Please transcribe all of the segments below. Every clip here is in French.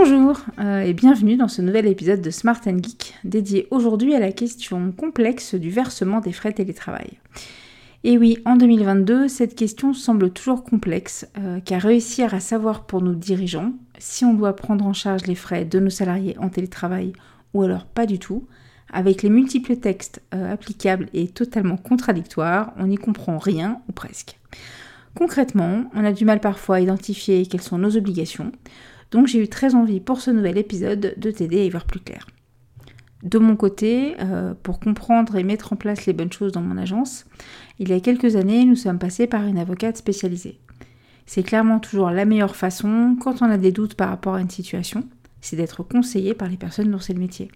Bonjour euh, et bienvenue dans ce nouvel épisode de Smart Geek dédié aujourd'hui à la question complexe du versement des frais télétravail. Et oui, en 2022, cette question semble toujours complexe, euh, car réussir à savoir pour nos dirigeants si on doit prendre en charge les frais de nos salariés en télétravail ou alors pas du tout, avec les multiples textes euh, applicables et totalement contradictoires, on n'y comprend rien ou presque. Concrètement, on a du mal parfois à identifier quelles sont nos obligations, donc j'ai eu très envie pour ce nouvel épisode de t'aider à y voir plus clair. De mon côté, euh, pour comprendre et mettre en place les bonnes choses dans mon agence, il y a quelques années, nous sommes passés par une avocate spécialisée. C'est clairement toujours la meilleure façon quand on a des doutes par rapport à une situation, c'est d'être conseillé par les personnes dont c'est le métier.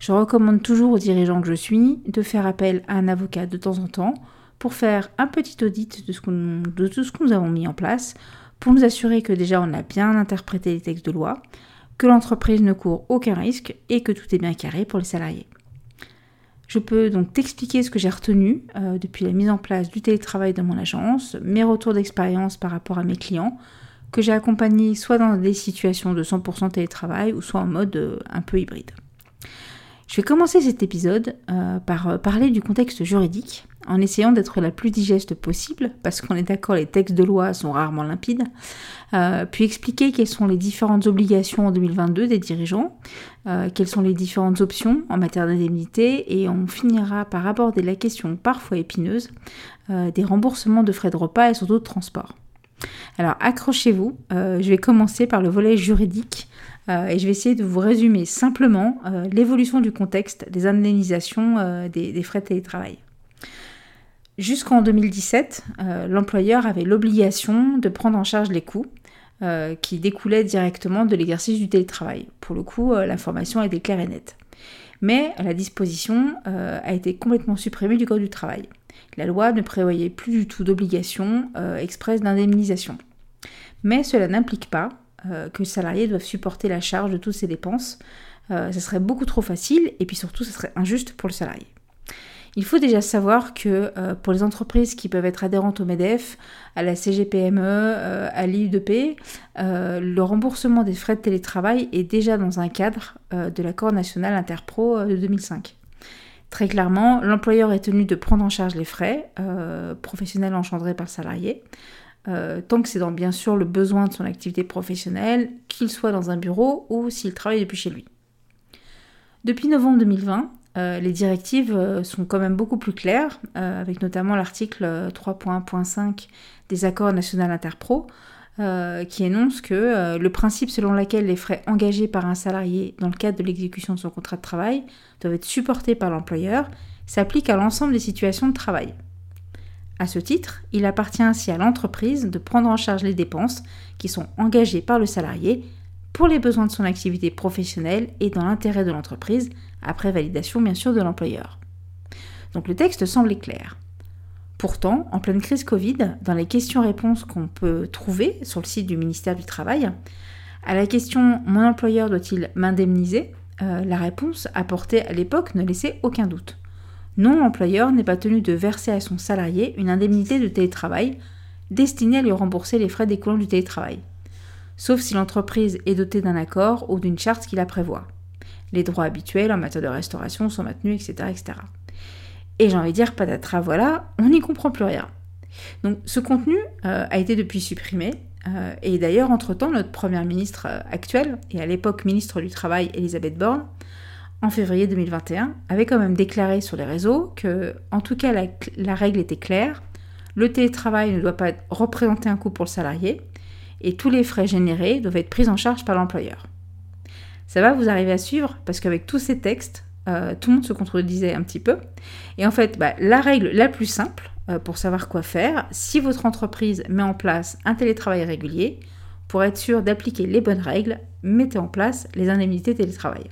Je recommande toujours aux dirigeants que je suis de faire appel à un avocat de temps en temps pour faire un petit audit de, tout ce que nous avons mis en place pour nous assurer que déjà on a bien interprété les textes de loi, que l'entreprise ne court aucun risque et que tout est bien carré pour les salariés. Je peux donc t'expliquer ce que j'ai retenu euh, depuis la mise en place du télétravail dans mon agence, mes retours d'expérience par rapport à mes clients, que j'ai accompagnés soit dans des situations de 100% télétravail ou soit en mode euh, un peu hybride. Je vais commencer cet épisode euh, par euh, parler du contexte juridique, en essayant d'être la plus digeste possible, parce qu'on est d'accord, les textes de loi sont rarement limpides, euh, puis expliquer quelles sont les différentes obligations en 2022 des dirigeants, quelles sont les différentes options en matière d'indemnité, et on finira par aborder la question parfois épineuse des remboursements de frais de repas et surtout de transport. Alors accrochez-vous, je vais commencer par le volet juridique euh, et je vais essayer de vous résumer simplement euh, l'évolution du contexte des indemnisations euh, des, frais de télétravail. Jusqu'en 2017, l'employeur avait l'obligation de prendre en charge les coûts qui découlaient directement de l'exercice du télétravail. Pour le coup, l'information était claire et nette. Mais la disposition a été complètement supprimée du Code du travail. La loi ne prévoyait plus du tout d'obligation expresse d'indemnisation. Mais cela n'implique pas euh, que les salariés doivent supporter la charge de toutes ces dépenses. Euh, ça serait beaucoup trop facile et puis surtout, ça serait injuste pour le salarié. Il faut déjà savoir que euh, pour les entreprises qui peuvent être adhérentes au MEDEF, à la CGPME, à l'IUDP, le remboursement des frais de télétravail est déjà dans un cadre de l'accord national interpro de 2005. Très clairement, l'employeur est tenu de prendre en charge les frais professionnels engendrés par le salarié, euh, tant que c'est dans bien sûr le besoin de son activité professionnelle, qu'il soit dans un bureau ou s'il travaille depuis chez lui. Depuis novembre 2020, euh, les directives euh, sont quand même beaucoup plus claires, avec notamment l'article 3.1.5 des accords nationaux interpro, qui énonce que le principe selon lequel les frais engagés par un salarié dans le cadre de l'exécution de son contrat de travail doivent être supportés par l'employeur s'applique à l'ensemble des situations de travail. À ce titre, il appartient ainsi à l'entreprise de prendre en charge les dépenses qui sont engagées par le salarié pour les besoins de son activité professionnelle et dans l'intérêt de l'entreprise, après validation bien sûr de l'employeur. Donc le texte semble clair. Pourtant, en pleine crise Covid, dans les questions-réponses qu'on peut trouver sur le site du ministère du Travail, à la question Mon employeur doit-il m'indemniser? euh, la réponse apportée à l'époque ne laissait aucun doute. Non, l'employeur n'est pas tenu de verser à son salarié une indemnité de télétravail destinée à lui rembourser les frais découlant du télétravail, sauf si l'entreprise est dotée d'un accord ou d'une charte qui la prévoit. Les droits habituels en matière de restauration sont maintenus, etc. etc. Et j'ai envie de dire, patatras, voilà, on n'y comprend plus rien. Donc ce contenu euh, a été depuis supprimé, et d'ailleurs, entre-temps, notre première ministre actuelle, et à l'époque ministre du Travail, Elisabeth Borne, en février 2021, avait quand même déclaré sur les réseaux que, en tout cas, la, règle était claire, le télétravail ne doit pas représenter un coût pour le salarié, et tous les frais générés doivent être pris en charge par l'employeur. Ça va, vous arriver à suivre, parce qu'avec tous ces textes, euh, tout le monde se contredisait un petit peu. Et en fait, bah, la règle la plus simple euh, pour savoir quoi faire, si votre entreprise met en place un télétravail régulier, pour être sûr d'appliquer les bonnes règles, mettez en place les indemnités télétravail.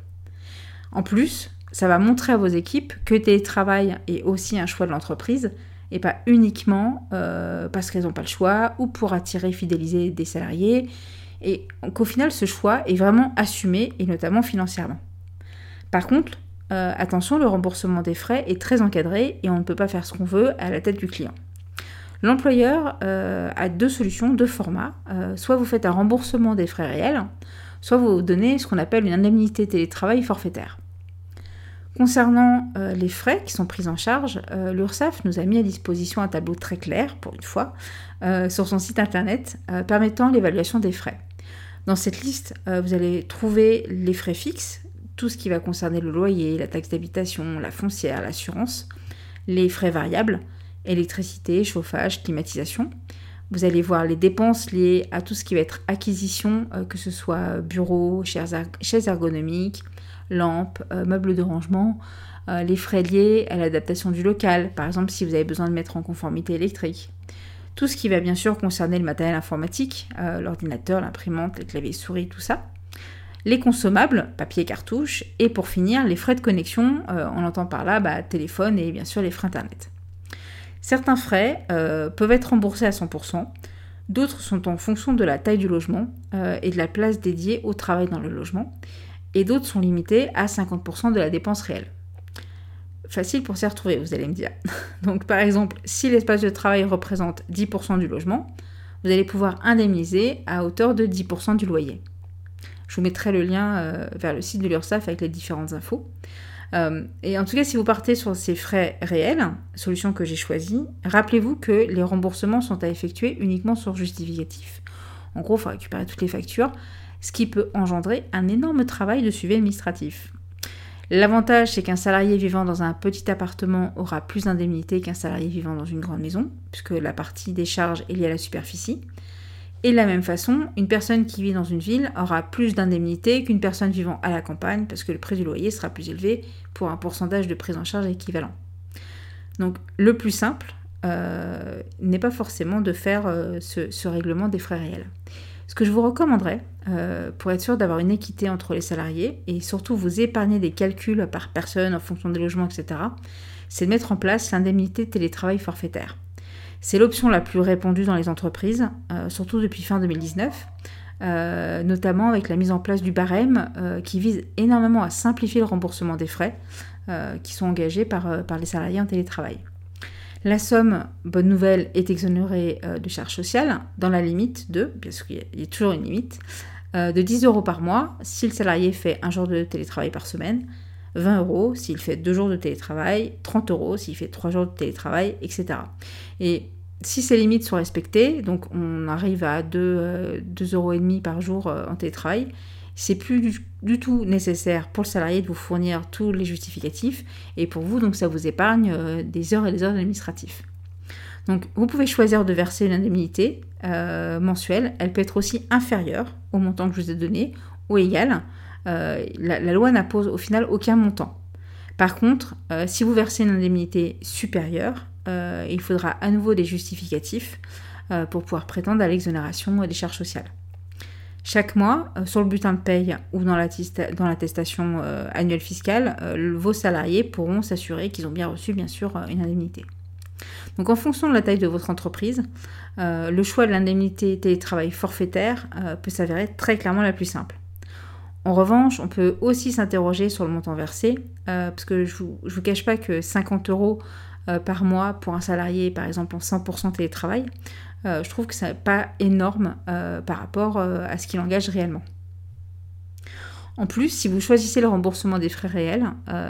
En plus, ça va montrer à vos équipes que télétravail est aussi un choix de l'entreprise et pas uniquement euh, parce qu'elles n'ont pas le choix ou pour attirer, fidéliser des salariés. Et qu'au final, ce choix est vraiment assumé et notamment financièrement. Par contre, euh, attention, le remboursement des frais est très encadré et on ne peut pas faire ce qu'on veut à la tête du client. L'employeur euh, a deux solutions, deux formats. soit vous faites un remboursement des frais réels, soit vous donnez ce qu'on appelle une indemnité télétravail forfaitaire. Concernant euh, les frais qui sont pris en charge, euh, l'URSSAF nous a mis à disposition un tableau très clair, pour une fois, euh, sur son site internet, permettant l'évaluation des frais. Dans cette liste, vous allez trouver les frais fixes, tout ce qui va concerner le loyer, la taxe d'habitation, la foncière, l'assurance, les frais variables, électricité, chauffage, climatisation. Vous allez voir les dépenses liées à tout ce qui va être acquisition, que ce soit bureau, chaises ergonomiques, lampes, euh, meubles de rangement, euh, les frais liés à l'adaptation du local, par exemple si vous avez besoin de mettre en conformité électrique. Tout ce qui va bien sûr concerner le matériel informatique, euh, l'ordinateur, l'imprimante, les claviers souris, tout ça. Les consommables, papier, cartouche, et pour finir, les frais de connexion, on entend par là bah, téléphone et bien sûr les frais internet. Certains frais peuvent être remboursés à 100%, d'autres sont en fonction de la taille du logement et de la place dédiée au travail dans le logement et d'autres sont limités à 50% de la dépense réelle. Facile pour s'y retrouver, vous allez me dire. Donc par exemple, si l'espace de travail représente 10% du logement, vous allez pouvoir indemniser à hauteur de 10% du loyer. Je vous mettrai le lien euh, vers le site de l'URSSAF avec les différentes infos. Euh, et en tout cas, si vous partez sur ces frais réels, solution que j'ai choisie, rappelez-vous que les remboursements sont à effectuer uniquement sur justificatif. En gros, il faut récupérer toutes les factures ce qui peut engendrer un énorme travail de suivi administratif. L'avantage, c'est qu'un salarié vivant dans un petit appartement aura plus d'indemnités qu'un salarié vivant dans une grande maison, puisque la partie des charges est liée à la superficie. Et de la même façon, une personne qui vit dans une ville aura plus d'indemnités qu'une personne vivant à la campagne, parce que le prix du loyer sera plus élevé pour un pourcentage de prise en charge équivalent. Donc le plus simple euh, n'est pas forcément de faire euh, ce règlement des frais réels. Ce que je vous recommanderais, euh, pour être sûr d'avoir une équité entre les salariés et surtout vous épargner des calculs par personne en fonction des logements, etc., c'est de mettre en place l'indemnité télétravail forfaitaire. C'est l'option la plus répandue dans les entreprises, euh, surtout depuis fin 2019, euh, notamment avec la mise en place du barème qui vise énormément à simplifier le remboursement des frais qui sont engagés par, par les salariés en télétravail. La somme, bonne nouvelle, est exonérée euh, de charges sociales dans la limite de, qu'il y a toujours une limite, euh, de 10 euros par mois. Si le salarié fait un jour de télétravail par semaine, 20 euros. S'il fait deux jours de télétravail, 30 euros. S'il fait trois jours de télétravail, etc. Et si ces limites sont respectées, donc on arrive à 2,5 euh, euros par jour en télétravail, c'est plus du, tout nécessaire pour le salarié de vous fournir tous les justificatifs et pour vous, donc ça vous épargne euh, des heures et des heures d'administratif. Donc vous pouvez choisir de verser une indemnité euh, mensuelle, elle peut être aussi inférieure au montant que je vous ai donné ou égale. Euh, la, loi n'impose au final aucun montant. Par contre, si vous versez une indemnité supérieure, il faudra à nouveau des justificatifs pour pouvoir prétendre à l'exonération des charges sociales. Chaque mois, euh, sur le bulletin de paye ou dans l'attestation euh, annuelle fiscale, euh, vos salariés pourront s'assurer qu'ils ont bien reçu, bien sûr, une indemnité. Donc en fonction de la taille de votre entreprise, le choix de l'indemnité télétravail forfaitaire peut s'avérer très clairement la plus simple. En revanche, on peut aussi s'interroger sur le montant versé, parce que je ne vous, vous, cache pas que 50 euros par mois pour un salarié, par exemple en 100% télétravail, euh, je trouve que ce n'est pas énorme euh, par rapport euh, à ce qu'il engage réellement. En plus, si vous choisissez le remboursement des frais réels,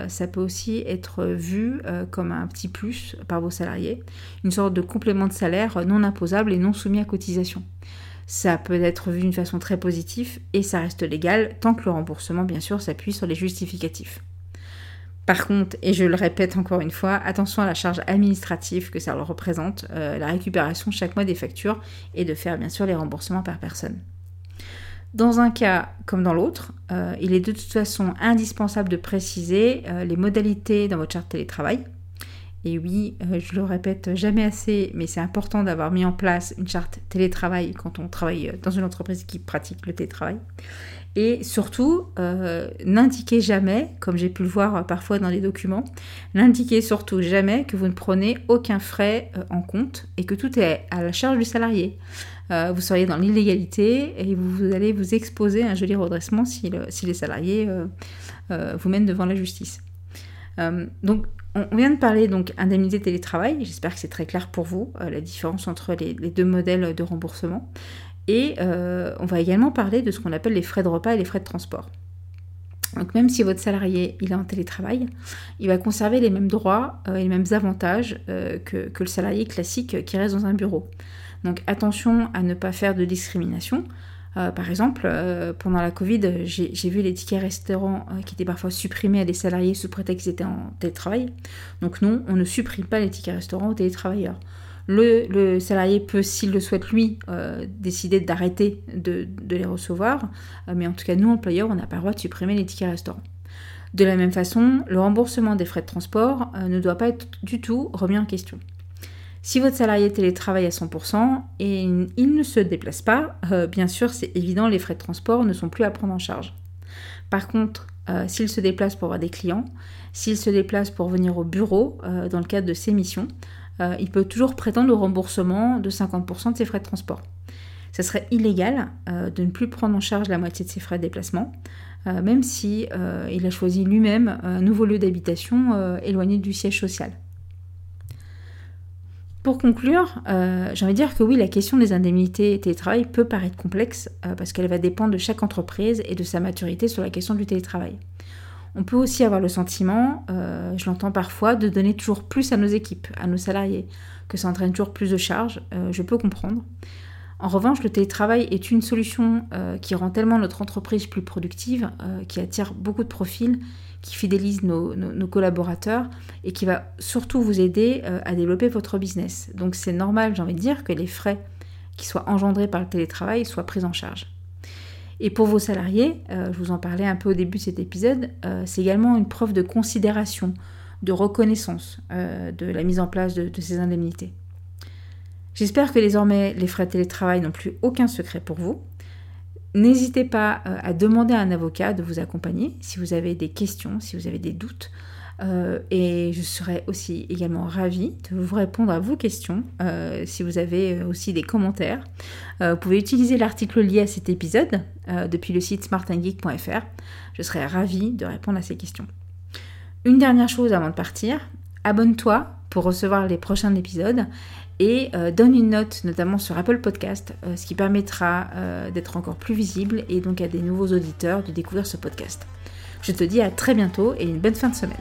ça peut aussi être vu comme un petit plus par vos salariés, une sorte de complément de salaire non imposable et non soumis à cotisation. ça peut être vu d'une façon très positive et ça reste légal tant que le remboursement, bien sûr, s'appuie sur les justificatifs. Par contre, et je le répète encore une fois, attention à la charge administrative que ça représente, euh, la récupération chaque mois des factures et de faire bien sûr les remboursements par personne. Dans un cas comme dans l'autre, euh, il est de toute façon indispensable de préciser euh, les modalités dans votre charte télétravail. Et oui, je le répète jamais assez, mais c'est important d'avoir mis en place une charte télétravail quand on travaille dans une entreprise qui pratique le télétravail. Et surtout, euh, n'indiquez jamais, comme j'ai pu le voir parfois dans les documents, n'indiquez surtout jamais que vous ne prenez aucun frais euh, en compte et que tout est à la charge du salarié. Euh, vous seriez dans l'illégalité et vous, allez vous exposer à un joli redressement si, les salariés vous mènent devant la justice. donc, on vient de parler donc indemnité télétravail. J'espère que c'est très clair pour vous la différence entre les, deux modèles de remboursement. Et euh, on va également parler de ce qu'on appelle les frais de repas et les frais de transport. Donc même si votre salarié il est en télétravail, il va conserver les mêmes droits euh, et les mêmes avantages euh, que, le salarié classique qui reste dans un bureau. Donc attention à ne pas faire de discrimination. par exemple, pendant la Covid, j'ai vu les tickets restaurants qui étaient parfois supprimés à des salariés sous prétexte qu'ils étaient en télétravail. Donc non, on ne supprime pas les tickets restaurants aux télétravailleurs. Le, salarié peut, s'il le souhaite lui, euh, décider d'arrêter de, les recevoir, euh, mais en tout cas, nous, employeurs, on n'a pas le droit de supprimer les tickets restaurants. De la même façon, le remboursement des frais de transport euh, ne doit pas être du tout remis en question. Si votre salarié télétravaille à 100% et il ne se déplace pas, bien sûr, c'est évident, les frais de transport ne sont plus à prendre en charge. Par contre, s'il se déplace pour voir des clients, s'il se déplace pour venir au bureau dans le cadre de ses missions, euh, il peut toujours prétendre au remboursement de 50% de ses frais de transport. Ça serait illégal euh, de ne plus prendre en charge la moitié de ses frais de déplacement, euh, même si il a choisi lui-même un nouveau lieu d'habitation éloigné du siège social. Pour conclure, j'ai envie de dire que oui, la question des indemnités télétravail peut paraître complexe parce qu'elle va dépendre de chaque entreprise et de sa maturité sur la question du télétravail. On peut aussi avoir le sentiment, euh, je l'entends parfois, de donner toujours plus à nos équipes, à nos salariés, que ça entraîne toujours plus de charges, euh, je peux comprendre. En revanche, le télétravail est une solution euh, qui rend tellement notre entreprise plus productive, qui attire beaucoup de profils, qui fidélise nos, nos collaborateurs et qui va surtout vous aider à développer votre business. Donc c'est normal, j'ai envie de dire, que les frais qui soient engendrés par le télétravail soient pris en charge. Et pour vos salariés, euh, je vous en parlais un peu au début de cet épisode, euh, c'est également une preuve de considération, de reconnaissance euh, de la mise en place de, ces indemnités. J'espère que désormais les frais de télétravail n'ont plus aucun secret pour vous. N'hésitez pas à demander à un avocat de vous accompagner si vous avez des questions, si vous avez des doutes. Euh, et je serais aussi également ravie de vous répondre à vos questions euh, si vous avez euh, aussi des commentaires. vous pouvez utiliser l'article lié à cet épisode depuis le site smartandgeek.fr. Je serais ravie de répondre à ces questions. Une dernière chose avant de partir, abonne-toi pour recevoir les prochains épisodes et donne une note notamment sur Apple Podcast, ce qui permettra d'être encore plus visible et donc à des nouveaux auditeurs de découvrir ce podcast. Je te dis à très bientôt et une bonne fin de semaine.